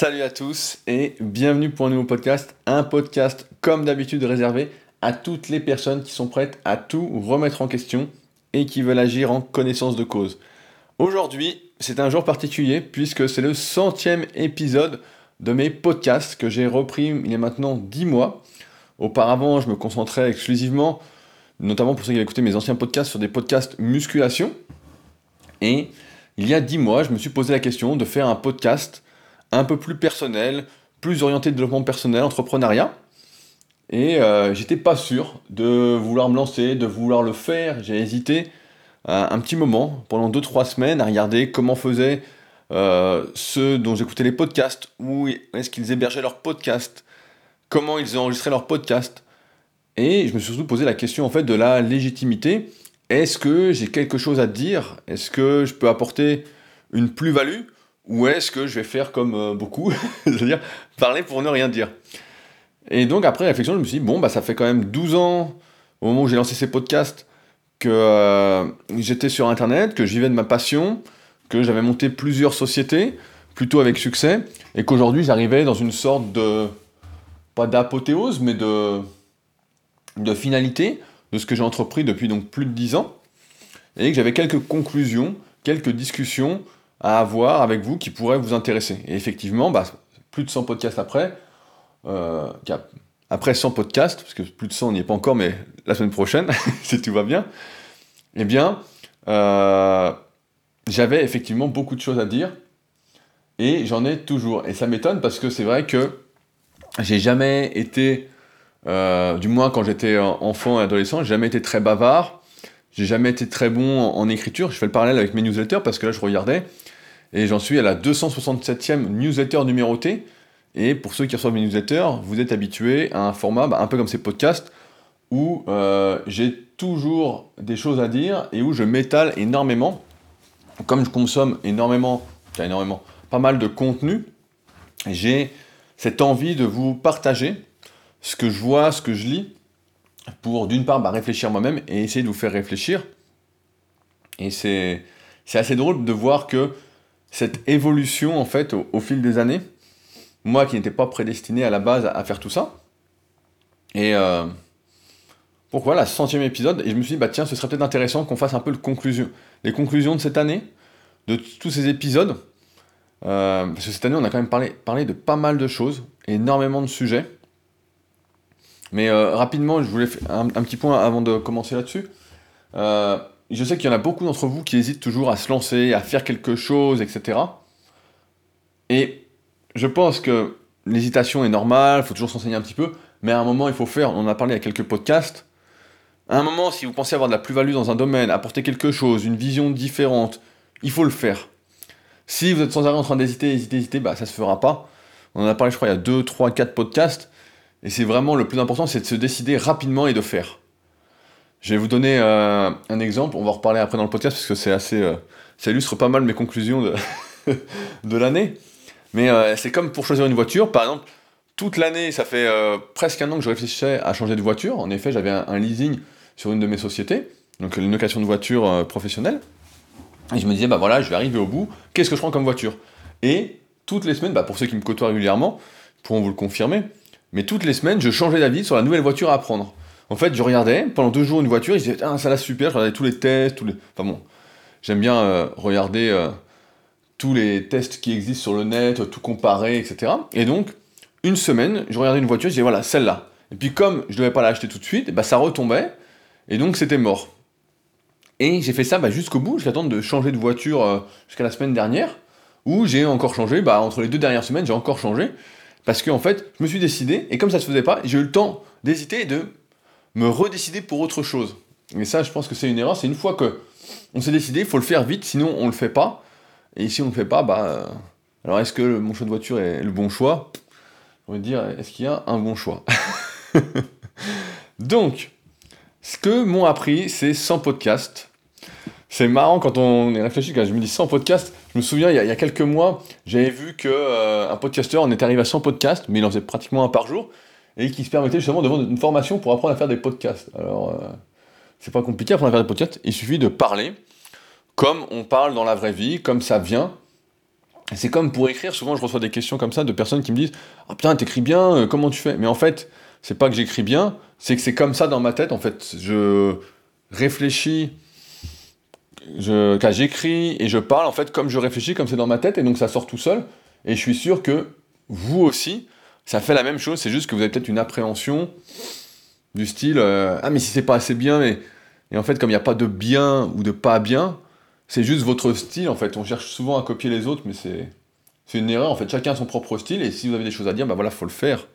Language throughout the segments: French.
Salut à tous et bienvenue pour un nouveau podcast. Un podcast comme d'habitude réservé à toutes les personnes qui sont prêtes à tout remettre en question et qui veulent agir en connaissance de cause. Aujourd'hui, c'est un jour particulier puisque c'est le centième épisode de mes podcasts que j'ai repris il y a maintenant 10 mois. Auparavant, je me concentrais exclusivement, notamment pour ceux qui avaient écouté mes anciens podcasts, sur des podcasts musculation. Et il y a 10 mois, je me suis posé la question de faire un podcast un peu plus personnel, plus orienté développement personnel, entrepreneuriat. Et euh, j'étais pas sûr de vouloir me lancer, de vouloir le faire. J'ai hésité euh, un petit moment, pendant 2-3 semaines, à regarder comment faisaient euh, ceux dont j'écoutais les podcasts, où est-ce qu'ils hébergeaient leurs podcasts, comment ils enregistraient leurs podcasts. Et je me suis surtout posé la question en fait de la légitimité. Est-ce que j'ai quelque chose à dire? Est-ce que je peux apporter une plus-value? Ou est-ce que je vais faire comme beaucoup, c'est-à-dire parler pour ne rien dire. Et donc, après réflexion, je me suis dit, bon, bah, ça fait quand même 12 ans, au moment où j'ai lancé ces podcasts, que euh, j'étais sur Internet, que j'y vais de ma passion, que j'avais monté plusieurs sociétés, plutôt avec succès, et qu'aujourd'hui, j'arrivais dans une sorte de, pas d'apothéose, mais de, de finalité de ce que j'ai entrepris depuis donc plus de 10 ans, et que j'avais quelques conclusions, quelques discussions à avoir avec vous qui pourraient vous intéresser. Et effectivement, bah, plus de 100 podcasts après, euh, après 100 podcasts, parce que plus de 100 on n'y est pas encore, mais la semaine prochaine, si tout va bien, eh bien, euh, j'avais effectivement beaucoup de choses à dire, et j'en ai toujours. Et ça m'étonne parce que c'est vrai que j'ai jamais été, euh, du moins quand j'étais enfant et adolescent, j'ai jamais été très bavard, j'ai jamais été très bon en, en, écriture. Je fais le parallèle avec mes newsletters parce que là je regardais, et j'en suis à la 267e newsletter numérotée. Et pour ceux qui reçoivent mes newsletters, vous êtes habitués à un format bah, un peu comme ces podcasts où euh, j'ai toujours des choses à dire et où je m'étale énormément. Comme je consomme énormément, énormément, pas mal de contenu, j'ai cette envie de vous partager ce que je vois, ce que je lis, pour d'une part bah, réfléchir moi-même et essayer de vous faire réfléchir. Et c'est assez drôle de voir que cette évolution, en fait, au fil des années, moi qui n'étais pas prédestiné à la base à, faire tout ça. Et euh, donc voilà, centième épisode, et je me suis dit, bah tiens, ce serait peut-être intéressant qu'on fasse un peu conclusion, les conclusions de cette année, de tous ces épisodes. Euh, parce que cette année, on a quand même parlé, de pas mal de choses, énormément de sujets. Mais euh, rapidement, je voulais faire un, petit point avant de commencer là-dessus. Euh, je sais qu'il y en a beaucoup d'entre vous qui hésitent toujours à se lancer, à faire quelque chose, etc. Et je pense que l'hésitation est normale, il faut toujours s'enseigner un petit peu, mais à un moment, il faut faire, on en a parlé à quelques podcasts, à un moment, si vous pensez avoir de la plus-value dans un domaine, apporter quelque chose, une vision différente, il faut le faire. Si vous êtes sans arrêt en train d'hésiter, hésiter, hésiter, bah ça se fera pas. On en a parlé, je crois, il y a 2, 3, 4 podcasts, et c'est vraiment le plus important, c'est de se décider rapidement et de faire. Je vais vous donner euh, un exemple, on va reparler après dans le podcast, parce que c'est assez... Euh, ça illustre pas mal mes conclusions de, l'année. Mais euh, c'est comme pour choisir une voiture, par exemple, toute l'année, ça fait presque un an que je réfléchissais à changer de voiture. En effet, j'avais un, leasing sur une de mes sociétés, donc une location de voiture professionnelle. Et je me disais, bah voilà, je vais arriver au bout, qu'est-ce que je prends comme voiture? Et toutes les semaines, bah pour ceux qui me côtoient régulièrement, pourront vous le confirmer, mais toutes les semaines, je changeais d'avis sur la nouvelle voiture à prendre. En fait, je regardais pendant deux jours une voiture, et je disais, ah, ça là super, je regardais tous les tests, tous les. Enfin bon, j'aime bien regarder tous les tests qui existent sur le net, tout comparer, etc. Et donc, une semaine, je regardais une voiture, je disais voilà, celle-là. Et puis comme je ne devais pas l'acheter tout de suite, bah, ça retombait, et donc c'était mort. Et j'ai fait ça bah, jusqu'au bout, jusqu'à temps de changer de voiture euh, jusqu'à la semaine dernière, où j'ai encore changé, bah, entre les deux dernières semaines, j'ai encore changé, parce qu'en en fait, je me suis décidé, et comme ça ne se faisait pas, j'ai eu le temps d'hésiter et de me redécider pour autre chose. Et ça, je pense que c'est une erreur, c'est une fois que on s'est décidé, il faut le faire vite, sinon on ne le fait pas, et si on ne le fait pas, bah. Euh, alors est-ce que mon choix de voiture est le bon choix? On va dire, est-ce qu'il y a un bon choix? Donc, ce que m'ont appris, c'est 100 podcasts. C'est marrant quand on est réfléchi, quand je me dis 100 podcasts, je me souviens, il y a, quelques mois, j'avais vu qu'un euh, podcasteur en était arrivé à 100 podcasts, mais il en faisait pratiquement un par jour, et qui se permettait justement de vendre une formation pour apprendre à faire des podcasts. Alors, euh, c'est pas compliqué apprendre à faire des podcasts, il suffit de parler, comme on parle dans la vraie vie, comme ça vient. C'est comme pour écrire, souvent je reçois des questions comme ça de personnes qui me disent Ah putain, t'écris bien, euh, comment tu fais? Mais en fait, c'est pas que j'écris bien, c'est que c'est comme ça dans ma tête. En fait, je réfléchis, je, j'écris et je parle en fait comme je réfléchis, comme c'est dans ma tête, et donc ça sort tout seul. Et je suis sûr que vous aussi, ça fait la même chose, c'est juste que vous avez peut-être une appréhension du style euh, Ah, mais si c'est pas assez bien, mais. Et en fait, comme il n'y a pas de bien ou de pas bien, c'est juste votre style en fait. On cherche souvent à copier les autres, mais c'est. Une erreur en fait. Chacun a son propre style, et si vous avez des choses à dire, bah voilà, faut le faire.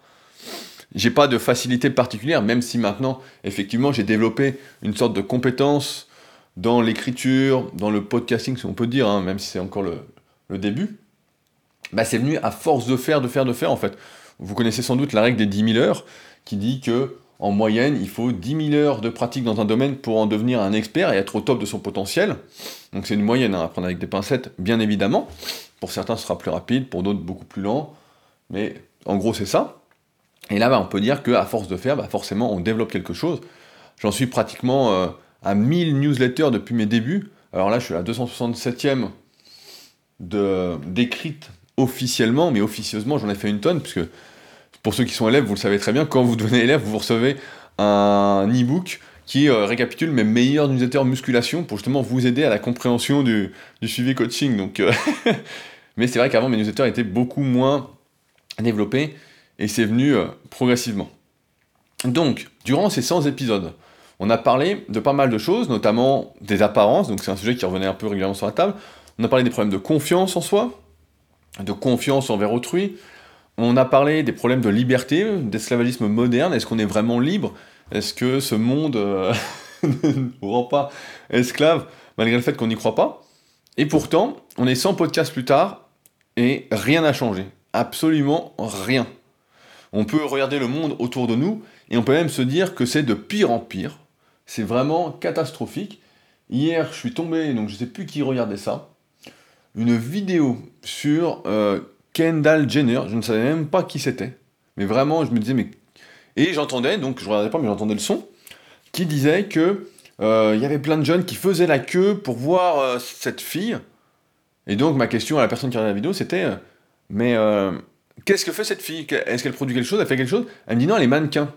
J'ai pas de facilité particulière, même si maintenant, effectivement, j'ai développé une sorte de compétence dans l'écriture, dans le podcasting, si on peut dire, hein, même si c'est encore le, le début. Bah, c'est venu à force de faire, de faire, de faire en fait. Vous connaissez sans doute la règle des 10 000 heures qui dit que en moyenne, il faut 10 000 heures de pratique dans un domaine pour en devenir un expert et être au top de son potentiel. Donc c'est une moyenne hein, à prendre avec des pincettes, bien évidemment. Pour certains, ce sera plus rapide, pour d'autres, beaucoup plus lent. Mais en gros, c'est ça. Et là, bah, on peut dire qu'à force de faire, bah, forcément, on développe quelque chose. J'en suis pratiquement euh, à 1000 newsletters depuis mes débuts. Alors là, je suis à la 267e d'écrite officiellement, mais officieusement, j'en ai fait une tonne, puisque pour ceux qui sont élèves, vous le savez très bien, quand vous devenez élève, vous recevez un e-book qui euh, récapitule mes meilleurs newsletters musculation pour justement vous aider à la compréhension du, suivi coaching. Donc, euh, mais c'est vrai qu'avant, mes newsletters étaient beaucoup moins développés et c'est venu euh, progressivement. Donc, durant ces 100 épisodes, on a parlé de pas mal de choses, notamment des apparences, donc c'est un sujet qui revenait un peu régulièrement sur la table. On a parlé des problèmes de confiance en soi, de confiance envers autrui. On a parlé des problèmes de liberté, d'esclavagisme moderne. Est-ce qu'on est vraiment libre? Est-ce que ce monde euh, ne nous rend pas esclave malgré le fait qu'on n'y croit pas? Et pourtant, on est 100 podcasts plus tard et rien n'a changé. Absolument rien. On peut regarder le monde autour de nous et on peut même se dire que c'est de pire en pire. C'est vraiment catastrophique. Hier, je suis tombé, donc je sais plus qui regardait ça, une vidéo sur euh, Kendall Jenner. Je ne savais même pas qui c'était. Mais vraiment, je me disais, mais. Et j'entendais, donc je regardais pas, mais j'entendais le son, qui disait que euh, il y avait plein de jeunes qui faisaient la queue pour voir euh, cette fille. Et donc, ma question à la personne qui regardait la vidéo, c'était Mais qu'est-ce que fait cette fille? Est-ce qu'elle produit quelque chose? Elle fait quelque chose? Elle me dit Non, elle est mannequin.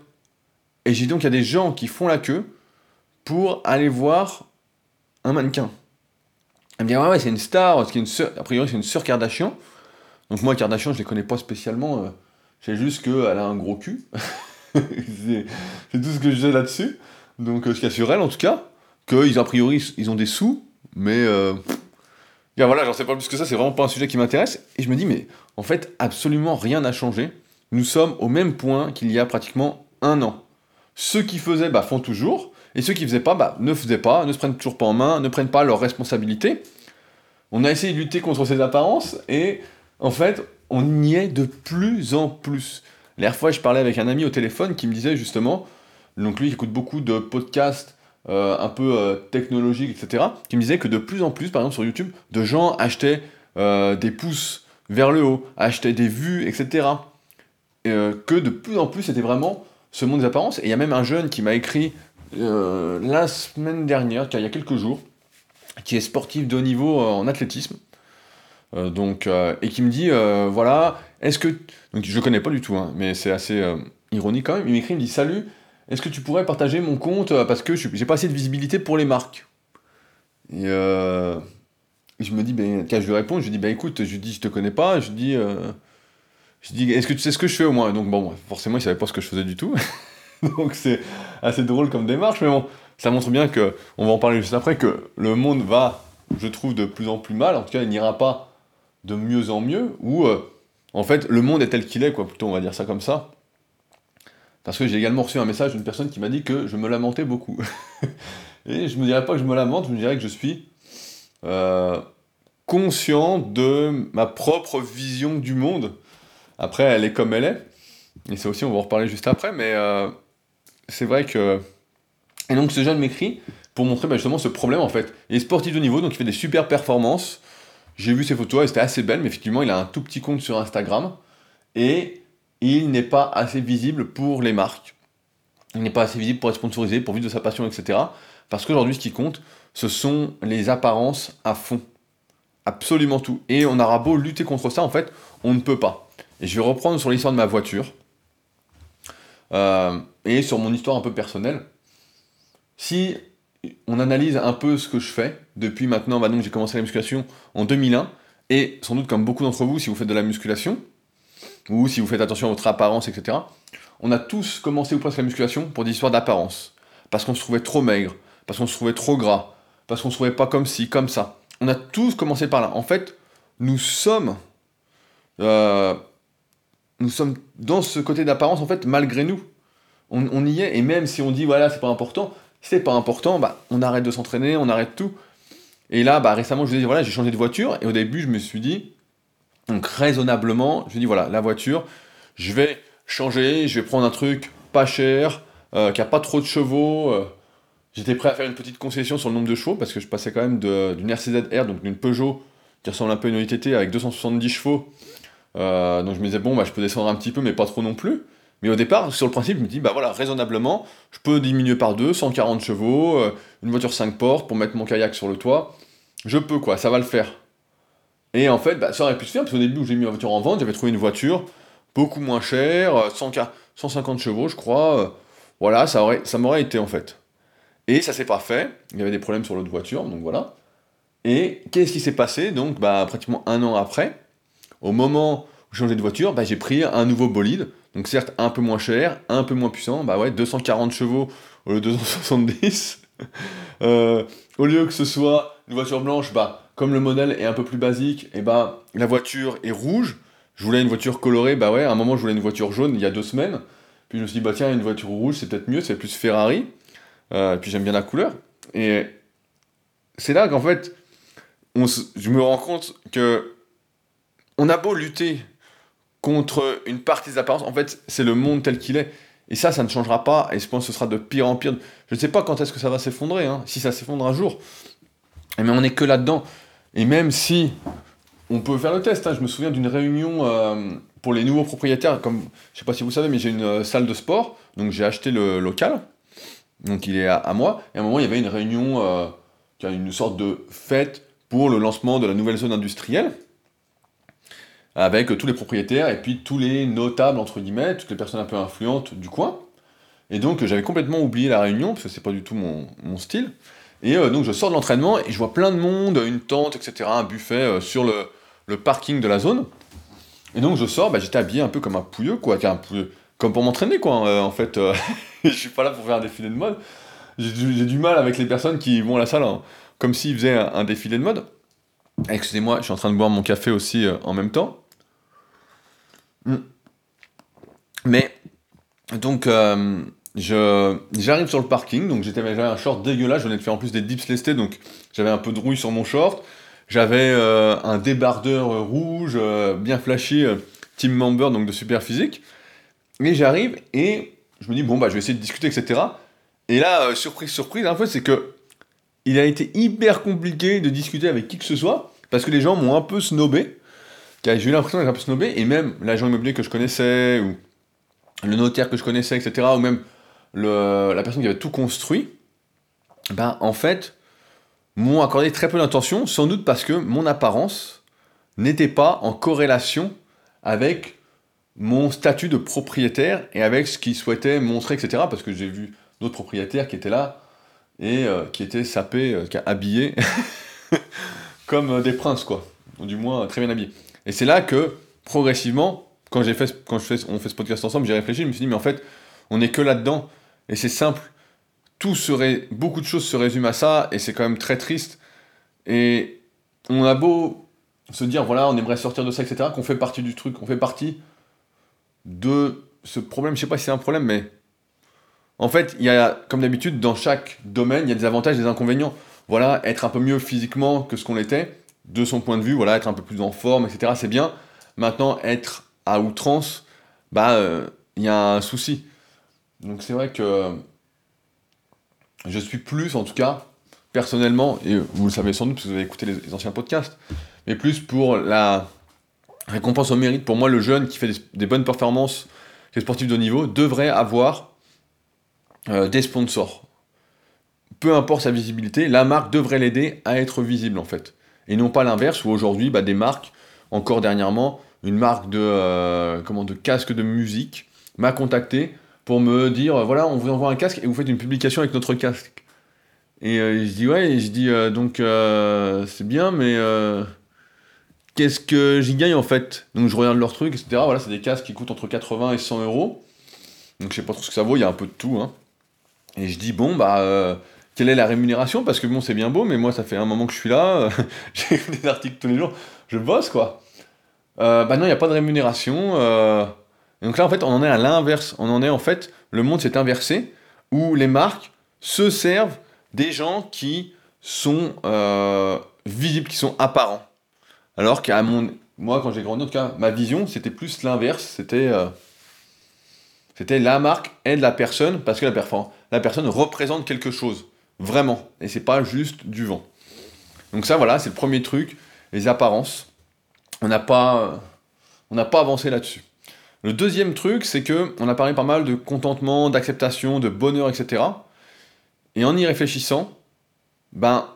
Et j'ai donc, il y a des gens qui font la queue pour aller voir un mannequin. Elle me dit, ouais, c'est une star, une a priori, c'est une sœur Kardashian. Donc moi, Kardashian, je les connais pas spécialement. Euh, je sais juste qu'elle a un gros cul. c'est tout ce que je sais là-dessus. Donc, euh, ce qu'il y a sur elle, en tout cas, qu'ils, a priori, ils ont des sous, mais... Euh, voilà, j'en sais pas plus que ça, c'est vraiment pas un sujet qui m'intéresse. Et je me dis, mais en fait, absolument rien n'a changé. Nous sommes au même point qu'il y a pratiquement un an. Ceux qui faisaient, bah, font toujours. Et ceux qui faisaient pas, bah, ne faisaient pas, ne se prennent toujours pas en main, ne prennent pas leurs responsabilités. On a essayé de lutter contre ces apparences et en fait, on y est de plus en plus. La fois, je parlais avec un ami au téléphone qui me disait justement, donc lui il écoute beaucoup de podcasts euh, un peu euh, technologiques, etc., qui me disait que de plus en plus, par exemple sur YouTube, de gens achetaient euh, des pouces vers le haut, achetaient des vues, etc. que de plus en plus, c'était vraiment ce monde des apparences. Et il y a même un jeune qui m'a écrit euh, la semaine dernière, il y a quelques jours, qui est sportif de haut niveau euh, en athlétisme. Euh, donc, et qui me dit voilà, est-ce que. Donc, je connais pas du tout, hein, mais c'est assez ironique quand même. Il m'écrit, il me dit Salut, est-ce que tu pourrais partager mon compte parce que j'ai pas assez de visibilité pour les marques? Et je me dis ben, quand je lui réponds, je lui dis bah écoute, je lui dis je te connais pas, je lui dis est-ce que tu sais ce que je fais au moins? Donc, bon, forcément, il savait pas ce que je faisais du tout. Donc c'est assez drôle comme démarche, mais bon, ça montre bien que, on va en parler juste après, que le monde va, je trouve, de plus en plus mal. En tout cas, il n'ira pas de mieux en mieux, ou euh, en fait, le monde est tel qu'il est, quoi, plutôt, on va dire ça comme ça. Parce que j'ai également reçu un message d'une personne qui m'a dit que je me lamentais beaucoup. Et je me dirais pas que je me lamente, je me dirais que je suis euh, conscient de ma propre vision du monde. Après, elle est comme elle est. Et ça aussi, on va en reparler juste après, mais euh, c'est vrai que. Et donc ce jeune m'écrit pour montrer bah, justement ce problème en fait. Il est sportif de niveau, donc il fait des super performances. J'ai vu ses photos, elles étaient assez belles, mais effectivement, il a un tout petit compte sur Instagram. Et il n'est pas assez visible pour les marques. Il n'est pas assez visible pour être sponsorisé, pour vivre de sa passion, etc. Parce qu'aujourd'hui, ce qui compte, ce sont les apparences à fond. Absolument tout. Et on aura beau lutter contre ça, en fait, on ne peut pas. Et je vais reprendre sur l'histoire de ma voiture. Euh, et sur mon histoire un peu personnelle. Si on analyse un peu ce que je fais depuis maintenant, bah donc j'ai commencé la musculation en 2001, et sans doute comme beaucoup d'entre vous, si vous faites de la musculation, ou si vous faites attention à votre apparence, etc., on a tous commencé ou presque la musculation pour des histoires d'apparence. Parce qu'on se trouvait trop maigre, parce qu'on se trouvait trop gras, parce qu'on se trouvait pas comme ci, comme ça. On a tous commencé par là. En fait, nous sommes... Euh, nous sommes dans ce côté d'apparence, en fait, malgré nous. On, y est, et même si on dit, voilà, c'est pas important, c'est pas important, bah, on arrête de s'entraîner, on arrête tout. Et là, bah, récemment, je vous ai dit, voilà, j'ai changé de voiture, et au début, je me suis dit, donc raisonnablement, je dis, voilà, la voiture, je vais changer, je vais prendre un truc pas cher, euh, qui a pas trop de chevaux. Euh. J'étais prêt à faire une petite concession sur le nombre de chevaux, parce que je passais quand même d'une RCZ-R, donc d'une Peugeot, qui ressemble un peu à une ITT, avec 270 chevaux, euh, donc je me disais, bon, bah, je peux descendre un petit peu, mais pas trop non plus. Mais au départ, sur le principe, je me dis, bah voilà, raisonnablement, je peux diminuer par deux, 140 chevaux, euh, une voiture 5 portes pour mettre mon kayak sur le toit. Je peux quoi, ça va le faire. Et en fait, bah, ça aurait pu se faire, parce qu'au début où j'ai mis ma voiture en vente, j'avais trouvé une voiture beaucoup moins chère, 150 euh, chevaux, je crois. voilà, ça, aurait, ça m'aurait été en fait. Et ça s'est pas fait, il y avait des problèmes sur l'autre voiture, donc voilà. Et qu'est-ce qui s'est passé Donc, bah, pratiquement un an après, au moment où j'ai changé de voiture, bah, j'ai pris un nouveau bolide, donc certes un peu moins cher, un peu moins puissant, bah ouais, 240 chevaux au lieu de 270. Euh, au lieu que ce soit une voiture blanche, bah, comme le modèle est un peu plus basique, et bah, la voiture est rouge. Je voulais une voiture colorée, bah ouais, à un moment je voulais une voiture jaune il y a deux semaines. Puis je me suis dit, bah tiens, une voiture rouge c'est peut-être mieux, c'est plus Ferrari. Euh, puis j'aime bien la couleur. Et c'est là qu'en fait, je me rends compte que on a beau lutter contre une partie des apparences, en fait, c'est le monde tel qu'il est. Et ça, ça ne changera pas, et je pense que ce sera de pire en pire. Je ne sais pas quand est-ce que ça va s'effondrer, hein, si ça s'effondre un jour. Mais on n'est que là-dedans. Et même si on peut faire le test, hein, je me souviens d'une réunion euh, pour les nouveaux propriétaires, comme je sais pas si vous savez, mais j'ai une euh, salle de sport, donc j'ai acheté le local, donc il est à, moi, et à un moment il y avait une réunion, euh, une sorte de fête pour le lancement de la nouvelle zone industrielle avec tous les propriétaires et puis tous les notables, entre guillemets, toutes les personnes un peu influentes du coin. Et donc j'avais complètement oublié la réunion, parce que c'est pas du tout mon, style. Et euh, donc je sors de l'entraînement et je vois plein de monde, une tente, etc., un buffet euh, sur le, parking de la zone. Et donc je sors, bah, j'étais habillé un peu comme un pouilleux, quoi, comme pour m'entraîner, quoi, euh, en fait. je suis pas là pour faire un défilé de mode. J'ai du, mal avec les personnes qui vont à la salle hein, comme s'ils faisaient un défilé de mode. Excusez-moi, je suis en train de boire mon café aussi euh, en même temps. Hmm. Mais, donc, euh, j'arrive sur le parking, donc j'avais un short dégueulasse, je venais de faire en plus des dips lestés, donc j'avais un peu de rouille sur mon short. J'avais euh, un débardeur rouge, bien flashy, team member, donc de super physique. Et j'arrive et je me dis, bon, bah, je vais essayer de discuter, etc. Et là, surprise, surprise, en fait, c'est que il a été hyper compliqué de discuter avec qui que ce soit, parce que les gens m'ont un peu snobé. J'ai eu l'impression d'être un peu snobé, et même l'agent immobilier que je connaissais, ou le notaire que je connaissais, etc., ou même la personne qui avait tout construit, ben en fait, m'ont accordé très peu d'attention, sans doute parce que mon apparence n'était pas en corrélation avec mon statut de propriétaire et avec ce qu'ils souhaitaient montrer, etc. Parce que j'ai vu d'autres propriétaires qui étaient là, et euh, qui était sapé, euh, qui a habillé comme euh, des princes, quoi. Ou du moins très bien habillés. Et c'est là que, progressivement, quand, fait, quand on fait ce podcast ensemble, j'ai réfléchi, je me suis dit, mais en fait, on n'est que là-dedans. Et c'est simple. Tout serait, beaucoup de choses se résument à ça, et c'est quand même très triste. Et on a beau se dire, voilà, on aimerait sortir de ça, etc., qu'on fait partie du truc, qu'on fait partie de ce problème. Je sais pas si c'est un problème, mais en fait, il y a, comme d'habitude, dans chaque domaine, il y a des avantages et des inconvénients. Voilà, être un peu mieux physiquement que ce qu'on était, de son point de vue, voilà, être un peu plus en forme, etc., c'est bien. Maintenant, être à outrance, bah, euh, il y a un souci. Donc c'est vrai que je suis plus, en tout cas, personnellement, et vous le savez sans doute parce vous avez écouté les, anciens podcasts, mais plus pour la récompense au mérite. Pour moi, le jeune qui fait des, des bonnes performances, qui est sportif de haut niveau, devrait avoir euh, des sponsors. Peu importe sa visibilité, la marque devrait l'aider à être visible en fait. et non pas l'inverse où aujourd'hui bah, des marques, encore dernièrement, une marque de, euh, comment, de casque de musique m'a contacté pour me dire voilà, on vous envoie un casque et vous faites une publication avec notre casque. Et euh, je dis ouais, et je dis euh, donc c'est bien, mais qu'est-ce que j'y gagne en fait? Donc je regarde leur truc, etc. Voilà, c'est des casques qui coûtent entre 80 et 100 euros. Donc je sais pas trop ce que ça vaut, il y a un peu de tout. Hein. Et je dis bon bah quelle est la rémunération? Parce que bon c'est bien beau, mais moi ça fait un moment que je suis là, j'écris des articles tous les jours, je bosse quoi. Euh, bah non, il n'y a pas de rémunération. Euh. donc là, en fait, on en est à l'inverse. On en est, en fait, le monde s'est inversé, où les marques se servent des gens qui sont euh, visibles, qui sont apparents. Alors qu'à mon... Moi, quand j'ai grandi, en tout cas, ma vision, c'était plus l'inverse. C'était... C'était la marque aide la personne, parce que la, la personne représente quelque chose. Vraiment. Et c'est pas juste du vent. Donc ça, voilà, c'est le premier truc, les apparences on n'a pas, pas avancé là-dessus. Le deuxième truc, c'est que on a parlé pas mal de contentement, d'acceptation, de bonheur, etc. Et en y réfléchissant, ben,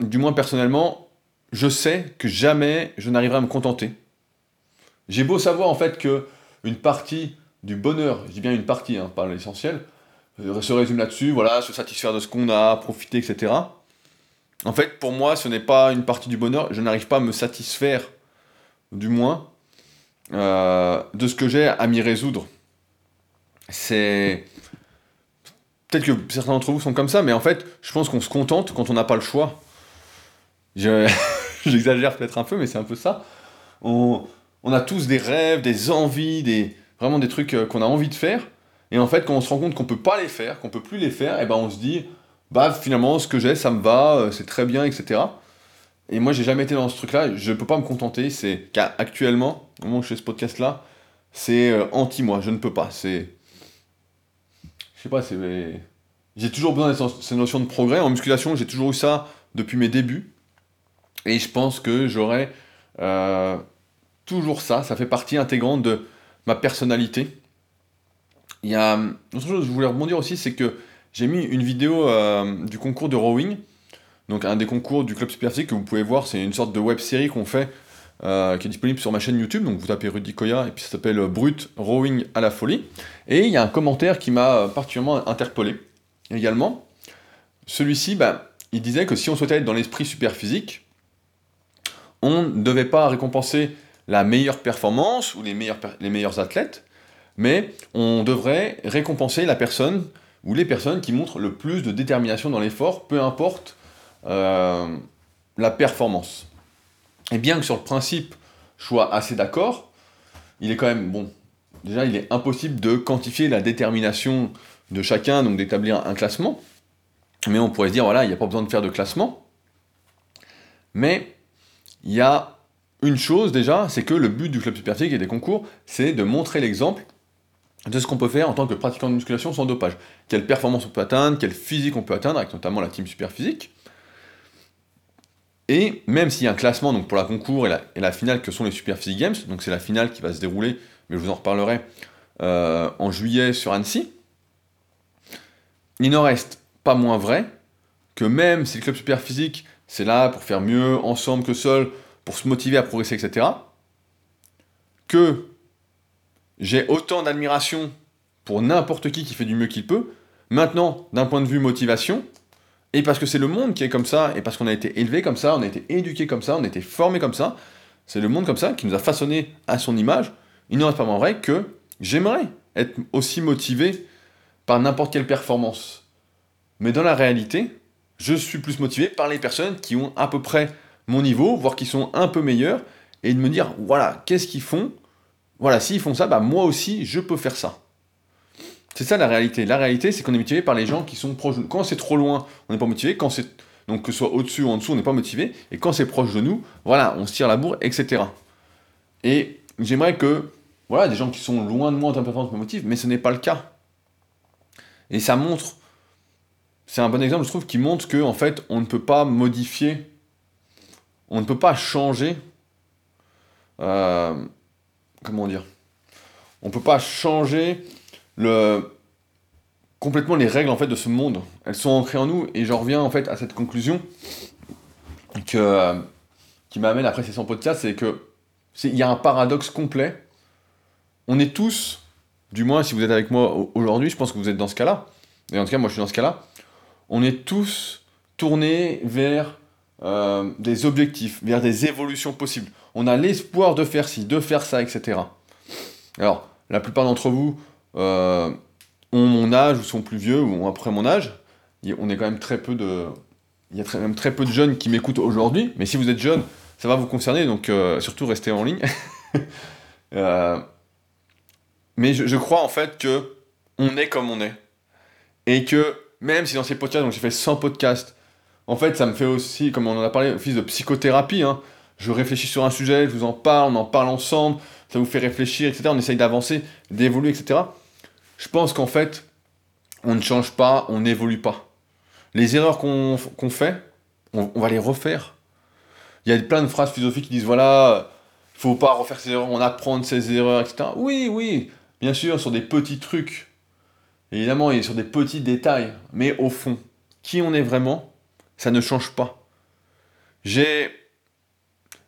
du moins personnellement, je sais que jamais je n'arriverai à me contenter. J'ai beau savoir en fait que une partie du bonheur, je dis bien une partie, hein, pas l'essentiel, euh, se résume là-dessus, voilà, se satisfaire de ce qu'on a, profiter, etc. En fait, pour moi, ce n'est pas une partie du bonheur, je n'arrive pas à me satisfaire du moins, euh, de ce que j'ai à m'y résoudre. C'est. Peut-être que certains d'entre vous sont comme ça, mais en fait, je pense qu'on se contente quand on n'a pas le choix. J'exagère peut-être un peu, mais c'est un peu ça. On, a tous des rêves, des envies, des, vraiment des trucs euh, qu'on a envie de faire. Et en fait, quand on se rend compte qu'on peut pas les faire, qu'on peut plus les faire, et eh ben on se dit, bah finalement, ce que j'ai, ça me va, euh, c'est très bien, etc. Et moi, j'ai jamais été dans ce truc-là. Je peux pas me contenter. C'est qu'actuellement, au moment où je fais ce podcast-là, c'est euh, anti-moi. Je ne peux pas. C'est. Je sais pas, c'est. J'ai toujours besoin de ces notions de progrès. En musculation, j'ai toujours eu ça depuis mes débuts. Et je pense que j'aurai toujours ça. Ça fait partie intégrante de ma personnalité. Il y a. Une autre chose que je voulais rebondir aussi, c'est que j'ai mis une vidéo euh, du concours de rowing donc un des concours du Club Superphysique que vous pouvez voir, c'est une sorte de web série qu'on fait, euh, qui est disponible sur ma chaîne YouTube. Donc vous tapez Rudy Koya et puis ça s'appelle Brut Rowing à la folie. Et il y a un commentaire qui m'a particulièrement interpellé également. Celui-ci, bah, il disait que si on souhaitait être dans l'esprit superphysique, on ne devait pas récompenser la meilleure performance ou les meilleurs, les athlètes, mais on devrait récompenser la personne ou les personnes qui montrent le plus de détermination dans l'effort, peu importe euh, la performance. Et bien que sur le principe, je sois assez d'accord, il est quand même, bon, déjà il est impossible de quantifier la détermination de chacun, donc d'établir un classement. Mais on pourrait se dire, voilà, il n'y a pas besoin de faire de classement. Mais il y a une chose déjà, c'est que le but du club superphysique et des concours, c'est de montrer l'exemple de ce qu'on peut faire en tant que pratiquant de musculation sans dopage. Quelle performance on peut atteindre, quel physique on peut atteindre, avec notamment la team superphysique. Et même s'il y a un classement donc pour la concours et la, finale que sont les Super Physique Games, donc c'est la finale qui va se dérouler, mais je vous en reparlerai euh, en juillet sur Annecy, il n'en reste pas moins vrai que même si le club super physique c'est là pour faire mieux ensemble que seul, pour se motiver à progresser, etc., que j'ai autant d'admiration pour n'importe qui qui fait du mieux qu'il peut, maintenant, d'un point de vue motivation, et parce que c'est le monde qui est comme ça, et parce qu'on a été élevé comme ça, on a été éduqué comme ça, on a été formé comme ça, c'est le monde comme ça qui nous a façonné à son image, il n'en reste pas moins vrai que j'aimerais être aussi motivé par n'importe quelle performance. Mais dans la réalité, je suis plus motivé par les personnes qui ont à peu près mon niveau, voire qui sont un peu meilleurs, et de me dire, voilà, qu'est-ce qu'ils font? Voilà, s'ils font ça, bah moi aussi, je peux faire ça. C'est ça la réalité. La réalité, c'est qu'on est motivé par les gens qui sont proches de nous. Quand c'est trop loin, on n'est pas motivé. Quand c'est donc que ce soit au-dessus ou en dessous, on n'est pas motivé. Et quand c'est proche de nous, voilà, on se tire la bourre, etc. Et j'aimerais que, voilà, des gens qui sont loin de moi en termes de performance me motivent, mais ce n'est pas le cas. Et ça montre, c'est un bon exemple, je trouve, qui montre que en fait, on ne peut pas modifier, on ne peut pas changer. Euh, comment dire On ne peut pas changer le, complètement les règles en fait de ce monde. Elles sont ancrées en nous et j'en reviens en fait à cette conclusion que euh, qui m'amène après ces 100 podcasts, c'est que il y a un paradoxe complet. On est tous, du moins si vous êtes avec moi aujourd'hui, je pense que vous êtes dans ce cas-là, et en tout cas moi je suis dans ce cas-là, on est tous tournés vers euh, des objectifs, vers des évolutions possibles. On a l'espoir de faire ci, de faire ça, etc. Alors, la plupart d'entre vous euh, ont mon âge ou sont plus vieux ou ont après mon âge. On est quand même très peu de, il y a même très peu de jeunes qui m'écoutent aujourd'hui. Mais si vous êtes jeune, ça va vous concerner, donc euh, surtout restez en ligne. mais je, crois en fait que on est comme on est et que même si dans ces podcasts, j'ai fait 100 podcasts, en fait, ça me fait aussi, comme on en a parlé, office de psychothérapie. Hein. Je réfléchis sur un sujet, je vous en parle, on en parle ensemble, ça vous fait réfléchir, etc. On essaye d'avancer, d'évoluer, etc. Je pense qu'en fait, on ne change pas, on n'évolue pas. Les erreurs qu'on fait, on, va les refaire. Il y a plein de phrases philosophiques qui disent voilà, il faut pas refaire ses erreurs, on apprend de ses erreurs, etc. Oui, oui, bien sûr, sur des petits trucs. Évidemment, et sur des petits détails. Mais au fond, qui on est vraiment, ça ne change pas. J'ai.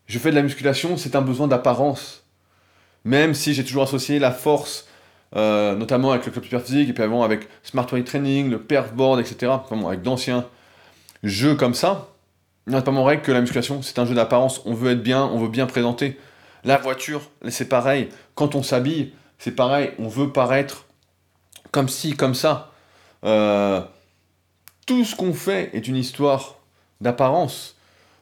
Je fais de la musculation, c'est un besoin d'apparence. Même si j'ai toujours associé la force, euh, notamment avec le club super physique, et puis avant avec Smart Weight Training, le Perfboard, etc. Enfin avec d'anciens jeux comme ça. Non, c'est pas mon règle que la musculation, c'est un jeu d'apparence. On veut être bien, on veut bien présenter. La voiture, c'est pareil. Quand on s'habille, c'est pareil. On veut paraître comme ci, comme ça. Euh, tout ce qu'on fait est une histoire d'apparence.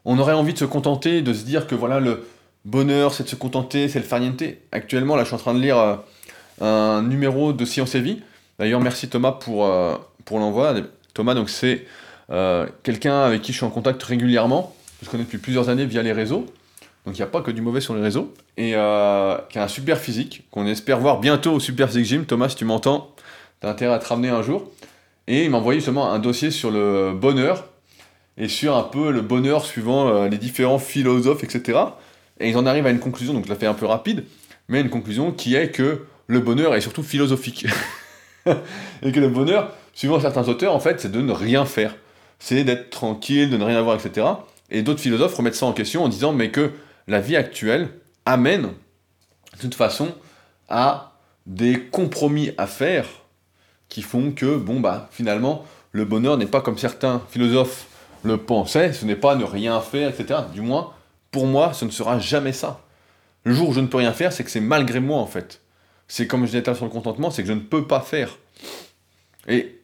On aurait envie de se contenter, de se dire que voilà, le bonheur, c'est de se contenter, c'est le farniente. Actuellement, là, je suis en train de lire euh, un numéro de Science et Vie. D'ailleurs, merci Thomas pour, euh, pour l'envoi. Thomas, donc c'est euh, quelqu'un avec qui je suis en contact régulièrement. Je connais depuis plusieurs années via les réseaux. Donc il n'y a pas que du mauvais sur les réseaux. Et qui a un super physique, qu'on espère voir bientôt au Super Physique Gym. Thomas, si tu m'entends, t'as intérêt à te ramener un jour. Et il m'a envoyé justement un dossier sur le bonheur et sur un peu le bonheur suivant euh, les différents philosophes, etc. Et ils en arrivent à une conclusion, donc je la fais un peu rapide, mais une conclusion qui est que le bonheur est surtout philosophique. et que le bonheur, suivant certains auteurs, en fait, c'est de ne rien faire. C'est d'être tranquille, de ne rien avoir, etc. Et d'autres philosophes remettent ça en question en disant mais que la vie actuelle amène, de toute façon, à des compromis à faire qui font que, bon, bah, finalement, le bonheur n'est pas comme certains philosophes le pensaient, ce n'est pas ne rien faire, etc. Du moins, pour moi, ce ne sera jamais ça. Le jour où je ne peux rien faire, c'est que c'est malgré moi, en fait. C'est comme je disais sur le contentement, c'est que je ne peux pas faire. Et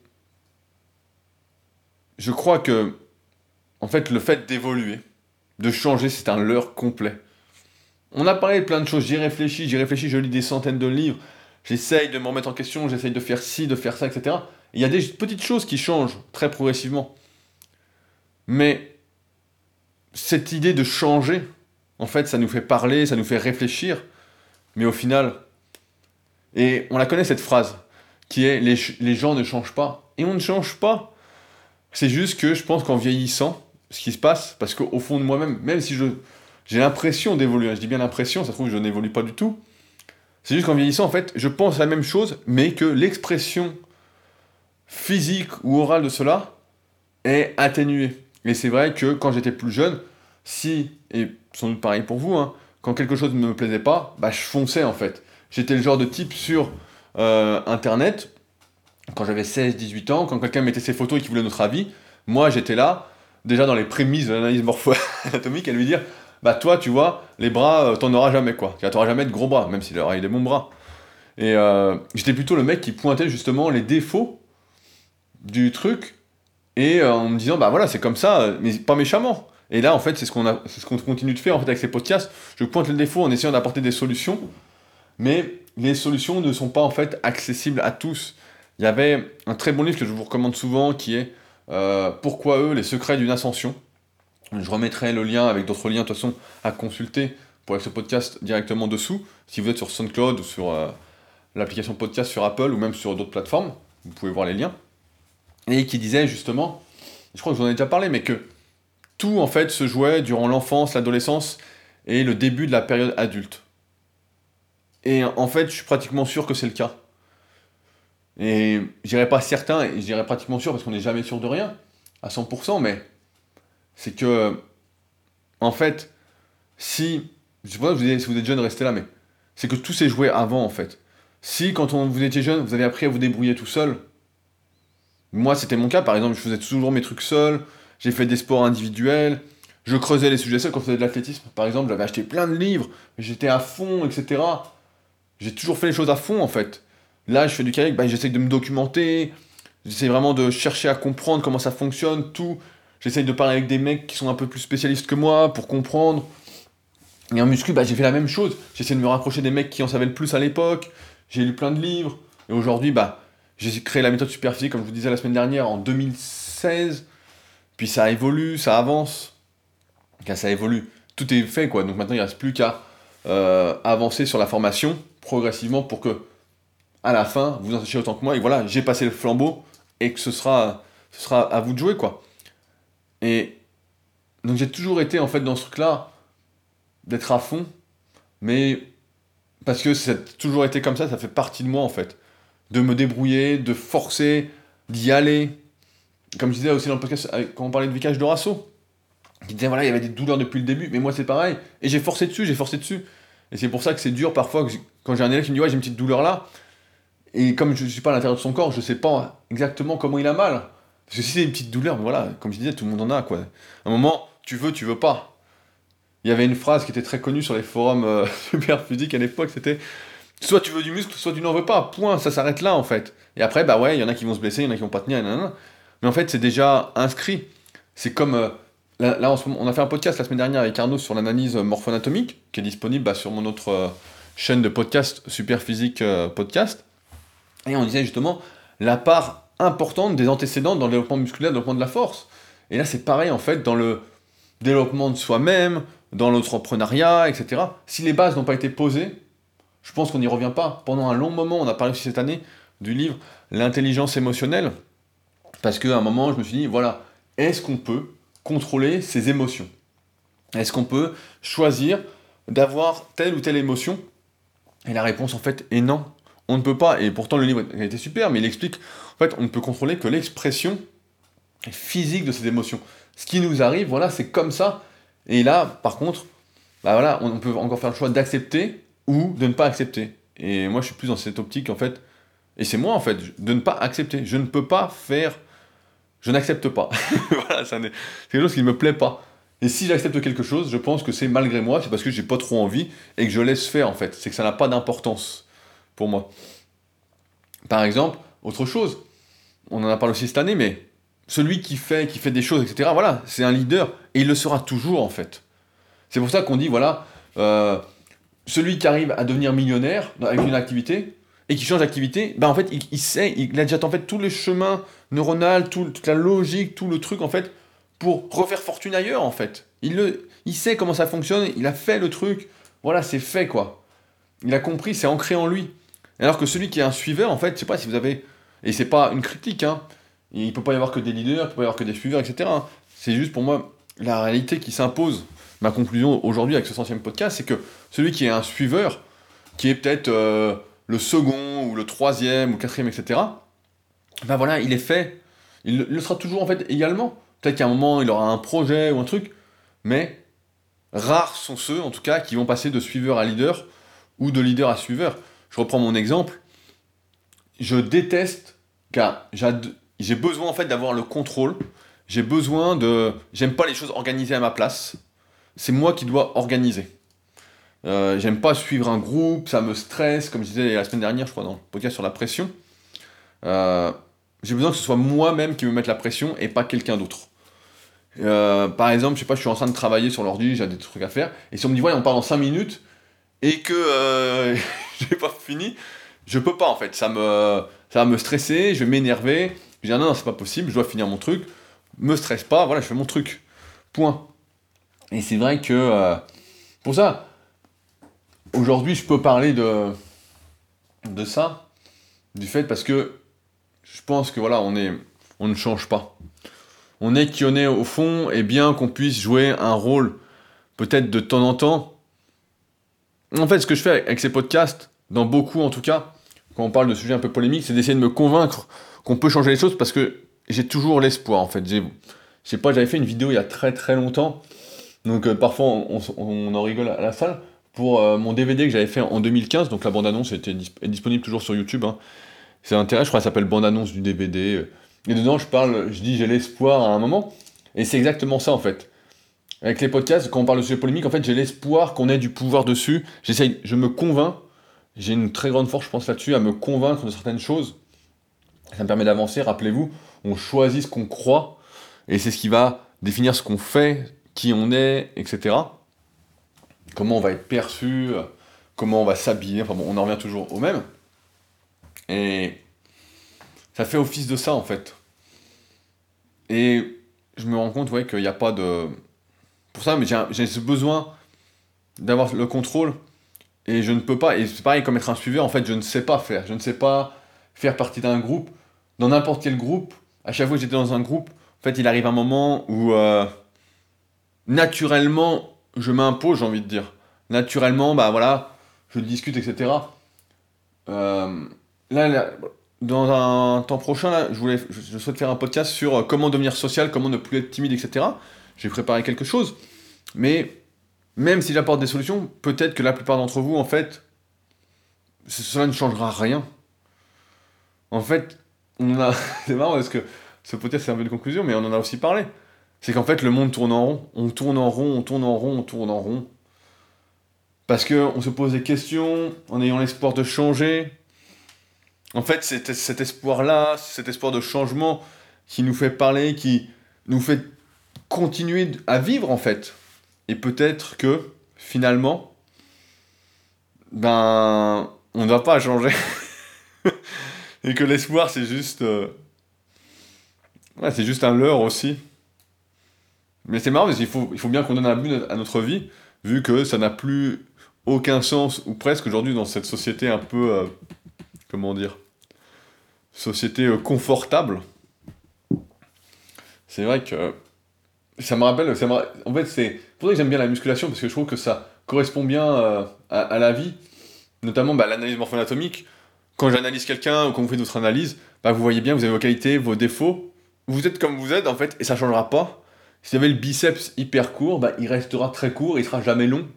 je crois que, en fait, le fait d'évoluer, de changer, c'est un leurre complet. On a parlé de plein de choses, j'y réfléchis, j'y réfléchis, je lis des centaines de livres, J'essaye de me remettre en question, j'essaye de faire ci, de faire ça, etc. Il y a des petites choses qui changent très progressivement. Mais cette idée de changer, en fait, ça nous fait parler, ça nous fait réfléchir. Mais au final, et on la connaît cette phrase, qui est les, les gens ne changent pas. Et on ne change pas. C'est juste que je pense qu'en vieillissant, ce qui se passe, parce qu'au fond de moi-même, même si j'ai l'impression d'évoluer, hein, je dis bien l'impression, ça se trouve que je n'évolue pas du tout, c'est juste qu'en vieillissant, en fait, je pense la même chose, mais que l'expression physique ou orale de cela est atténuée. Et c'est vrai que quand j'étais plus jeune, si, et sans doute pareil pour vous, hein, quand quelque chose ne me plaisait pas, bah, je fonçais en fait. J'étais le genre de type sur euh, Internet, quand j'avais 16-18 ans, quand quelqu'un mettait ses photos et qu'il voulait notre avis, moi j'étais là, déjà dans les prémices de l'analyse morpho-anatomique, à lui dire bah toi, tu vois, les bras, euh, t'en auras jamais, quoi. Tu n'auras jamais de gros bras, même s'il aura des bons bras. Et euh, j'étais plutôt le mec qui pointait justement les défauts du truc, et euh, en me disant, bah voilà, c'est comme ça, mais pas méchamment. Et là, en fait, c'est ce qu'on ce continue de faire en fait avec ces podcasts. Je pointe le défaut en essayant d'apporter des solutions, mais les solutions ne sont pas en fait accessibles à tous. Il y avait un très bon livre que je vous recommande souvent qui est Pourquoi eux, les secrets d'une ascension je remettrai le lien avec d'autres liens de toute façon à consulter pour ce podcast directement dessous. Si vous êtes sur SoundCloud ou sur euh, l'application podcast sur Apple ou même sur d'autres plateformes, vous pouvez voir les liens. Et qui disait justement, je crois que vous en ai déjà parlé, mais que tout en fait se jouait durant l'enfance, l'adolescence et le début de la période adulte. Et en fait, je suis pratiquement sûr que c'est le cas. Et je dirais pas certain, et je dirais pratiquement sûr parce qu'on n'est jamais sûr de rien à 100%, mais c'est que, en fait, si, je sais pas si vous êtes jeune, restez là, mais c'est que tout s'est joué avant en fait. Si quand on, vous étiez jeune, vous avez appris à vous débrouiller tout seul, moi c'était mon cas par exemple, je faisais toujours mes trucs seul, j'ai fait des sports individuels, je creusais les sujets seuls quand je faisais de l'athlétisme par exemple, j'avais acheté plein de livres, j'étais à fond, etc. J'ai toujours fait les choses à fond en fait. Là je fais du kayak, bah, j'essaye de me documenter, j'essaye vraiment de chercher à comprendre comment ça fonctionne, tout. J'essaye de parler avec des mecs qui sont un peu plus spécialistes que moi pour comprendre. Et en muscu, bah, j'ai fait la même chose. J'essaie de me rapprocher des mecs qui en savaient le plus à l'époque. J'ai lu plein de livres, et aujourd'hui, bah, j'ai créé la méthode Superphysique, comme je vous disais la semaine dernière, en 2016, puis ça évolue, ça avance, Car ça évolue, tout est fait, quoi, donc maintenant il ne reste plus qu'à euh, avancer sur la formation, progressivement, pour que, à la fin, vous en sachiez autant que moi, et voilà, j'ai passé le flambeau, et que ce sera, ce sera à vous de jouer, quoi. Et donc j'ai toujours été, en fait, dans ce truc-là, d'être à fond, mais parce que ça a toujours été comme ça, ça fait partie de moi en fait. De me débrouiller, de forcer, d'y aller. Comme je disais aussi dans le podcast, quand on parlait de Vicage de Rasso, qui disait voilà, il y avait des douleurs depuis le début, mais moi c'est pareil. Et j'ai forcé dessus, j'ai forcé dessus. Et c'est pour ça que c'est dur parfois quand j'ai un élève qui me dit ouais, j'ai une petite douleur là. Et comme je ne suis pas à l'intérieur de son corps, je ne sais pas exactement comment il a mal. Parce que si c'est une petite douleur, voilà, comme je disais, tout le monde en a quoi. À un moment, tu veux, tu veux pas il y avait une phrase qui était très connue sur les forums euh, super physiques à l'époque, c'était soit tu veux du muscle, soit tu n'en veux pas, point, ça s'arrête là en fait. Et après, bah ouais, il y en a qui vont se blesser, il y en a qui vont pas tenir, mais en fait c'est déjà inscrit. C'est comme, euh, là, on a fait un podcast la semaine dernière avec Arnaud sur l'analyse morpho-anatomique, qui est disponible bah, sur mon autre euh, chaîne de podcast, Super Physique Podcast, et on disait justement la part importante des antécédents dans le développement musculaire, le développement de la force. Et là c'est pareil en fait dans le développement de soi-même, dans l'entrepreneuriat, etc. Si les bases n'ont pas été posées, je pense qu'on n'y revient pas. Pendant un long moment, on a parlé aussi cette année du livre L'intelligence émotionnelle, parce qu'à un moment, je me suis dit, voilà, est-ce qu'on peut contrôler ses émotions? Est-ce qu'on peut choisir d'avoir telle ou telle émotion? Et la réponse, en fait, est non. On ne peut pas, et pourtant le livre a été super, mais il explique, fait, on ne peut contrôler que l'expression physique de ces émotions. Ce qui nous arrive, voilà, c'est comme ça, et là, par contre, bah voilà, on peut encore faire le choix d'accepter ou de ne pas accepter. Et moi, je suis plus dans cette optique, en fait, et c'est moi, en fait, de ne pas accepter. Je ne peux pas faire... Je n'accepte pas. voilà, c'est quelque chose qui ne me plaît pas. Et si j'accepte quelque chose, je pense que c'est malgré moi, c'est parce que j'ai pas trop envie et que je laisse faire, en fait. C'est que ça n'a pas d'importance pour moi. Par exemple, autre chose, on en a parlé aussi cette année, mais celui qui fait, qui fait des choses, etc., voilà, c'est un leader, et il le sera toujours, en fait. C'est pour ça qu'on dit, voilà, euh, celui qui arrive à devenir millionnaire avec une activité, et qui change d'activité, ben en fait, il, sait, il a déjà en fait tous les chemins neuronaux, toute la logique, tout le truc, en fait, pour refaire fortune ailleurs, en fait. Il, le, il sait comment ça fonctionne, il a fait le truc, voilà, c'est fait, quoi. Il a compris, c'est ancré en lui. Alors que celui qui est un suiveur, en fait, je sais pas si vous avez... Et c'est pas une critique, hein, il peut pas y avoir que des leaders, il peut pas y avoir que des suiveurs, etc. C'est juste pour moi la réalité qui s'impose. Ma conclusion aujourd'hui avec ce centième podcast, c'est que celui qui est un suiveur, qui est peut-être euh, le second ou le troisième ou le quatrième, etc., ben voilà, il est fait. Il, le sera toujours en fait également. Peut-être qu'à un moment, il aura un projet ou un truc, mais rares sont ceux, en tout cas, qui vont passer de suiveur à leader ou de leader à suiveur. Je reprends mon exemple. Je déteste, car j'ai besoin en fait d'avoir le contrôle. J'ai besoin de. J'aime pas les choses organisées à ma place. C'est moi qui dois organiser. Euh, j'aime pas suivre un groupe, ça me stresse, comme je disais la semaine dernière, je crois, dans le podcast sur la pression. Euh, j'ai besoin que ce soit moi-même qui me mette la pression et pas quelqu'un d'autre. Euh, par exemple, je sais pas, je suis en train de travailler sur l'ordi, j'ai des trucs à faire, et si on me dit, ouais, on parle en 5 minutes, et que j'ai pas fini, je peux pas en fait. Ça, me, ça va me stresser, je vais m'énerver, je dis, ah non, non, c'est pas possible, je dois finir mon truc, me stresse pas, voilà, je fais mon truc. Point. Et c'est vrai que, euh, pour ça, aujourd'hui, je peux parler de, de ça, du fait parce que je pense que, voilà, on, est, on ne change pas. On est qui on est au fond, et bien qu'on puisse jouer un rôle, peut-être de temps en temps. En fait, ce que je fais avec ces podcasts, dans beaucoup en tout cas, quand on parle de sujets un peu polémiques, c'est d'essayer de me convaincre qu'on peut changer les choses parce que j'ai toujours l'espoir en fait. Je sais pas, j'avais fait une vidéo il y a très très longtemps Donc euh, parfois on, en rigole à la salle. Pour euh, mon DVD que j'avais fait en 2015, donc la bande-annonce était est disponible toujours sur YouTube. Hein. C'est intéressant, je crois que ça s'appelle bande-annonce du DVD. Et dedans je parle, je dis j'ai l'espoir à un moment. Et c'est exactement ça en fait. Avec les podcasts, quand on parle de sujet polémique, en fait j'ai l'espoir qu'on ait du pouvoir dessus. J'essaye, je me convainc, j'ai une très grande force je pense là-dessus, à me convaincre de certaines choses. Ça me permet d'avancer, rappelez-vous, on choisit ce qu'on croit, et c'est ce qui va définir ce qu'on fait, qui on est, etc. Comment on va être perçu, comment on va s'habiller, enfin bon, on en revient toujours au même. Et ça fait office de ça en fait. Et je me rends compte ouais, qu'il n'y a pas de... Pour ça, mais j'ai ce besoin d'avoir le contrôle et je ne peux pas, et c'est pareil comme être un suiveur, en fait, je ne sais pas faire. Je ne sais pas faire partie d'un groupe. Dans n'importe quel groupe, à chaque fois que j'étais dans un groupe, en fait, il arrive un moment où euh, naturellement, je m'impose, j'ai envie de dire. Naturellement, bah voilà, je discute, etc. Euh, là, dans un temps prochain, je, voulais, je souhaite faire un podcast sur euh, comment devenir social, comment ne plus être timide, etc. J'ai préparé quelque chose. Mais même si j'apporte des solutions, peut-être que la plupart d'entre vous, en fait, cela ne changera rien. En fait. C'est marrant parce que ce podcast, c'est un peu une conclusion, mais on en a aussi parlé. C'est qu'en fait, le monde tourne en rond. On tourne en rond, on tourne en rond, on tourne en rond. Parce qu'on se pose des questions en ayant l'espoir de changer. En fait, c'est cet espoir-là, cet espoir de changement qui nous fait parler, qui nous fait continuer à vivre, en fait. Et peut-être que, finalement, ben, on ne va pas changer. et que l'espoir, c'est juste. Euh, c'est juste un leurre aussi. Mais c'est marrant parce qu'il faut, il faut bien qu'on donne un but à notre vie, vu que ça n'a plus aucun sens, ou presque aujourd'hui, dans cette société un peu. Euh, comment dire Société euh, confortable. C'est vrai que. Ça me rappelle. Ça en fait, c'est pour ça que j'aime bien la musculation, parce que je trouve que ça correspond bien euh, à, la vie, notamment bah, l'analyse morpho-anatomique. Quand j'analyse quelqu'un ou quand vous faites d'autres analyses, bah, vous voyez bien, vous avez vos qualités, vos défauts, vous êtes comme vous êtes en fait, et ça changera pas. Si vous avez le biceps hyper court, bah, il restera très court, il sera jamais long.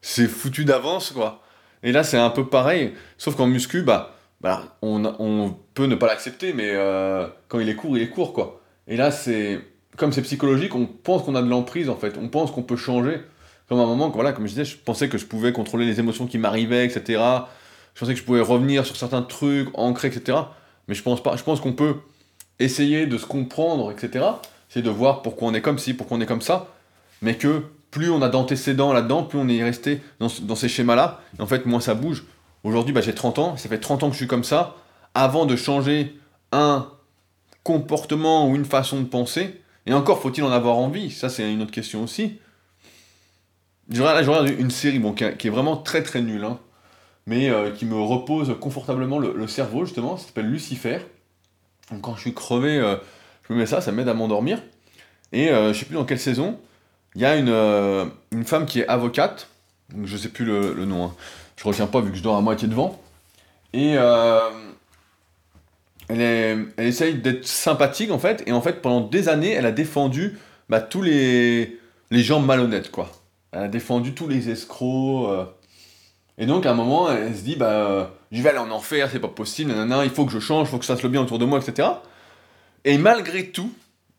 C'est foutu d'avance, quoi. Et là, c'est un peu pareil, sauf qu'en muscu, bah, bah on, on, peut ne pas l'accepter, mais euh, quand il est court, il est court, quoi. Et là, c'est comme c'est psychologique, on pense qu'on a de l'emprise, en fait. On pense qu'on peut changer. Comme un moment, voilà, comme je disais, je pensais que je pouvais contrôler les émotions qui m'arrivaient, etc. Je pensais que je pouvais revenir sur certains trucs, ancrer, etc. Mais je pense pas. Je pense qu'on peut essayer de se comprendre, etc. C'est de voir pourquoi on est comme ci, pourquoi on est comme ça, mais que plus on a d'antécédents là-dedans, plus on est resté dans, ces schémas-là, et en fait, moins ça bouge. Aujourd'hui, bah, j'ai 30 ans, ça fait 30 ans que je suis comme ça. Avant de changer un comportement ou une façon de penser, et encore faut-il en avoir envie, ça c'est une autre question aussi. Je regarde, une série bon, qui, est vraiment très très nulle, hein, mais euh, qui me repose confortablement le, cerveau justement, ça s'appelle Lucifer. Donc quand je suis crevé, euh, je me mets ça, ça m'aide à m'endormir. Et euh, je sais plus dans quelle saison, il y a une, euh, une femme qui est avocate, donc je sais plus le, le nom, hein. je retiens pas vu que je dors à moitié devant. Et elle, est, essaye d'être sympathique en fait, et en fait pendant des années, elle a défendu bah, tous les, les gens malhonnêtes quoi. Elle a défendu tous les escrocs. Et donc à un moment, elle se dit, bah je vais aller en enfer, c'est pas possible, nanana, il faut que je change, il faut que je fasse le bien autour de moi, etc. Et malgré tout,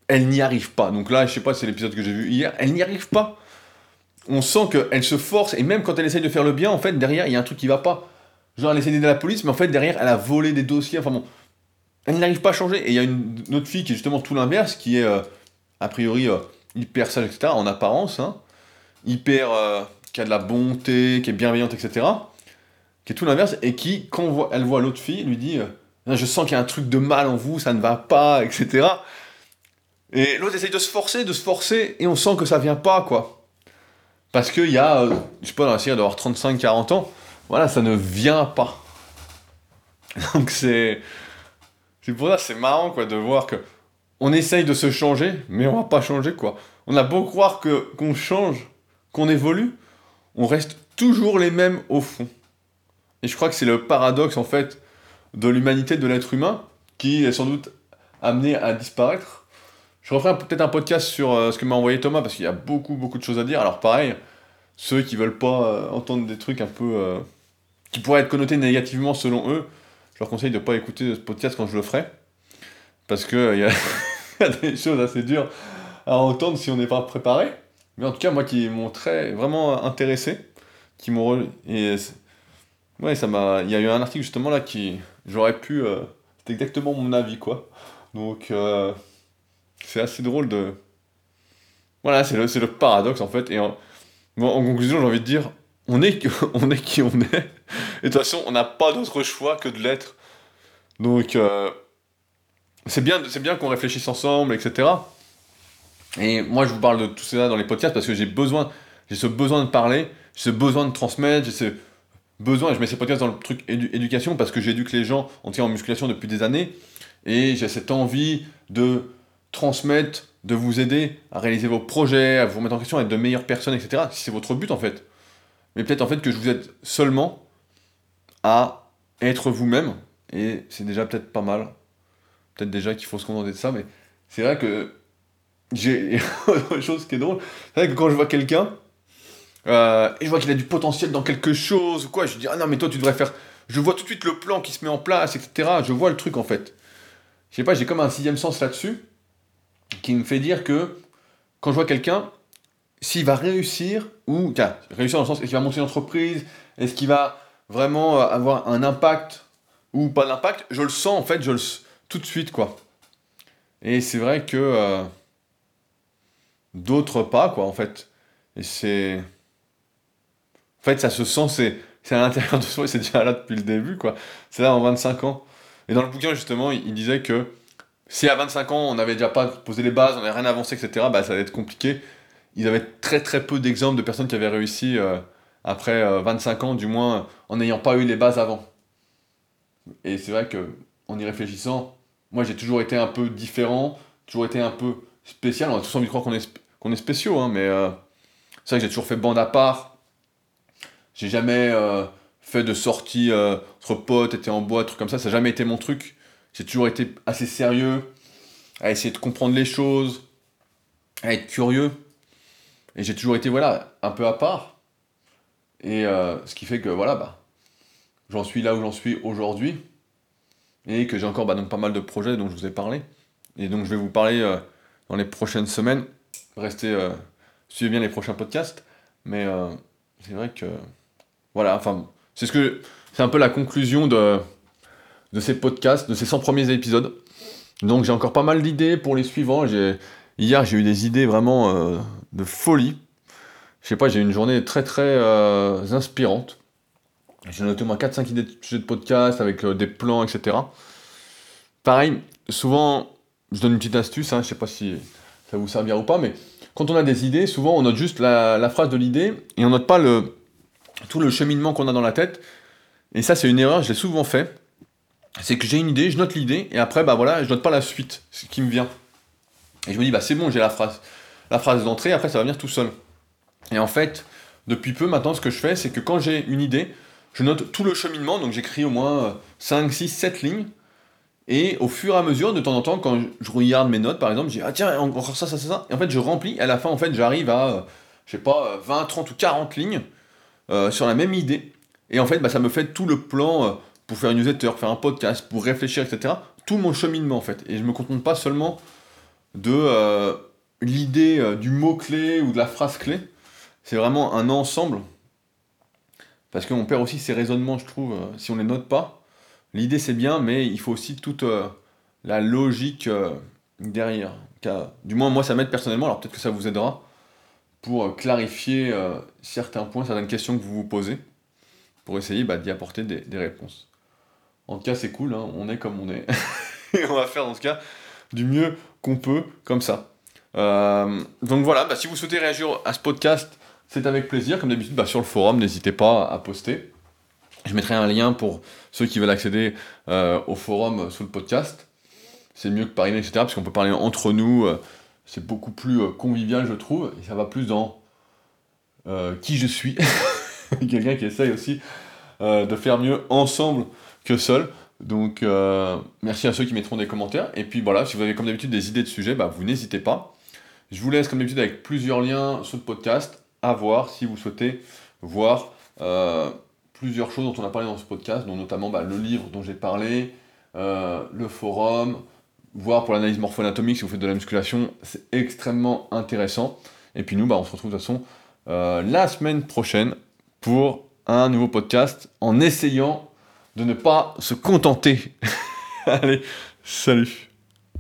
elle n'y arrive pas. Donc là, je sais pas, c'est l'épisode que j'ai vu hier, elle n'y arrive pas. On sent qu'elle se force, et même quand elle essaye de faire le bien, en fait, derrière, il y a un truc qui va pas. Genre, elle essaie d'aider la police, mais en fait, derrière, elle a volé des dossiers, enfin bon. Elle n'arrive pas à changer. Et il y a une, autre fille qui est justement tout l'inverse, qui est, euh, a priori, euh, hyper sage, etc., en apparence, hein, hyper. Euh, qui a de la bonté, qui est bienveillante, etc qui est tout l'inverse, et qui, quand elle voit l'autre fille, lui dit Je sens qu'il y a un truc de mal en vous, ça ne va pas, etc. Et l'autre essaye de se forcer, de se forcer, et on sent que ça vient pas, quoi. Parce qu'il y a, je sais pas, dans la série d'avoir 35-40 ans, voilà, ça ne vient pas. Donc c'est. C'est pour ça, c'est marrant, quoi, de voir que. On essaye de se changer, mais on va pas changer, quoi. On a beau croire que qu'on change, qu'on évolue, on reste toujours les mêmes au fond. Et je crois que c'est le paradoxe, en fait, de l'humanité de l'être humain qui est sans doute amené à disparaître. Je referai peut-être un podcast sur ce que m'a envoyé Thomas, parce qu'il y a beaucoup, beaucoup de choses à dire. Alors pareil, ceux qui veulent pas entendre des trucs un peu... qui pourraient être connotés négativement selon eux, je leur conseille de ne pas écouter ce podcast quand je le ferai. Parce qu'il y, a des choses assez dures à entendre si on n'est pas préparé. Mais en tout cas, moi qui m'ont très vraiment intéressé, qui m'ont et ouais, ça m'a il y a eu un article justement là qui j'aurais pu euh, c'est exactement mon avis quoi. Donc euh, c'est assez drôle de voilà, c'est le, le paradoxe en fait et en, en conclusion, j'ai envie de dire on est on est qui on est et de toute façon, on n'a pas d'autre choix que de l'être. Donc euh, c'est bien bien qu'on réfléchisse ensemble etc. Et moi, je vous parle de tout ça dans les podcasts parce que j'ai besoin, j'ai ce besoin de parler, j'ai ce besoin de transmettre, j'ai ce besoin, je mets ces podcasts dans le truc éducation parce que j'éduque les gens en tirant en musculation depuis des années, et j'ai cette envie de transmettre, de vous aider à réaliser vos projets, à vous remettre en question, à être de meilleures personnes, etc. Si c'est votre but en fait. Mais peut-être en fait que je vous aide seulement à être vous-même, et c'est déjà peut-être pas mal. Peut-être déjà qu'il faut se contenter de ça, mais c'est vrai que j'ai autre chose qui est drôle. C'est vrai que quand je vois quelqu'un, euh, et je vois qu'il a du potentiel dans quelque chose ou quoi, je dis ah non mais toi tu devrais faire. Je vois tout de suite le plan qui se met en place, etc. Je vois le truc en fait. Je sais pas, j'ai comme un sixième sens là-dessus qui me fait dire que quand je vois quelqu'un, s'il va réussir ou réussir dans le sens est-ce qu'il va monter une entreprise, est-ce qu'il va vraiment avoir un impact ou pas d'impact, je le sens en fait, je le tout de suite quoi. Et c'est vrai que euh, d'autres pas, quoi, en fait. Et c'est. En fait, ça se sent, c'est, c'est à l'intérieur de soi, c'est déjà là depuis le début, quoi. C'est là en 25 ans. Et dans le bouquin, justement, il, disait que si à 25 ans, on n'avait déjà pas posé les bases, on n'avait rien avancé, etc., bah, ça allait être compliqué. Ils avaient très très peu d'exemples de personnes qui avaient réussi euh, après 25 euh, ans, du moins en n'ayant pas eu les bases avant. Et c'est vrai que, en y réfléchissant, moi j'ai toujours été un peu différent, toujours été un peu spécial. On a tous envie de croire qu'on est, qu'on est spéciaux, hein, mais euh, c'est vrai que j'ai toujours fait bande à part. J'ai jamais euh, fait de sortie euh, entre potes, été en boîte, trucs comme ça. Ça n'a jamais été mon truc. J'ai toujours été assez sérieux, à essayer de comprendre les choses, à être curieux. Et j'ai toujours été, voilà, un peu à part. Et ce qui fait que, voilà, bah, j'en suis là où j'en suis aujourd'hui. Et que j'ai encore bah, donc, pas mal de projets dont je vous ai parlé. Et donc je vais vous parler dans les prochaines semaines. Restez, euh, suivez bien les prochains podcasts. Mais euh, c'est vrai que. Voilà, enfin, c'est ce que. C'est un peu la conclusion de, de ces podcasts, de ces 100 premiers épisodes. Donc j'ai encore pas mal d'idées pour les suivants. Hier, j'ai eu des idées vraiment euh, de folie. Je sais pas, j'ai eu une journée très très inspirante. J'ai noté au moins 4-5 idées de podcast avec des plans, etc. Pareil, souvent, je donne une petite astuce, hein, je sais pas si ça vous servira ou pas, mais quand on a des idées, souvent on note juste la, phrase de l'idée et on note pas le, tout le cheminement qu'on a dans la tête. Et ça, c'est une erreur, je l'ai souvent fait. C'est que j'ai une idée, je note l'idée et après, bah voilà, je note pas la suite, ce qui me vient. Et je me dis, bah c'est bon, j'ai la phrase, la phrase d'entrée, après ça va venir tout seul. Et en fait, depuis peu maintenant, ce que je fais, c'est que quand j'ai une idée, je note tout le cheminement, donc j'écris au moins 5, 6, 7 lignes, et au fur et à mesure, de temps en temps, quand je regarde mes notes, par exemple, je dis ah tiens, encore ça, ça, ça, ça. Et en fait, je remplis. Et à la fin, en fait, j'arrive à, euh, je sais pas, 20, 30 ou 40 lignes euh, sur la même idée. Et en fait, bah, ça me fait tout le plan euh, pour faire une newsletter, faire un podcast, pour réfléchir, etc. Tout mon cheminement, en fait. Et je me contente pas seulement de l'idée du mot-clé ou de la phrase clé. C'est vraiment un ensemble. Parce qu'on perd aussi ses raisonnements, je trouve, si on les note pas. L'idée c'est bien, mais il faut aussi toute euh, la logique euh, derrière. du moins moi ça m'aide personnellement, alors peut-être que ça vous aidera pour euh, clarifier certains points, certaines questions que vous vous posez, pour essayer bah, d'y apporter des, réponses. En tout cas c'est cool, hein, on est comme on est. Et on va faire dans ce cas du mieux qu'on peut comme ça. donc voilà, bah, si vous souhaitez réagir à ce podcast, c'est avec plaisir. Comme d'habitude, bah, sur le forum, n'hésitez pas à poster. Je mettrai un lien pour ceux qui veulent accéder euh, au forum sous le podcast. C'est mieux que par email, etc. Parce qu'on peut parler entre nous. Euh, c'est beaucoup plus euh, convivial, je trouve. Et ça va plus dans qui je suis. Quelqu'un qui essaye aussi de faire mieux ensemble que seul. Donc, euh, merci à ceux qui mettront des commentaires. Et puis voilà, si vous avez comme d'habitude des idées de sujets, bah, vous n'hésitez pas. Je vous laisse comme d'habitude avec plusieurs liens sur le podcast à voir si vous souhaitez voir euh, plusieurs choses dont on a parlé dans ce podcast, dont notamment bah, le livre dont j'ai parlé, euh, le forum, voir pour l'analyse morpho-anatomique si vous faites de la musculation, c'est extrêmement intéressant. Et puis nous, bah, on se retrouve de toute façon la semaine prochaine pour un nouveau podcast en essayant de ne pas se contenter. Allez, salut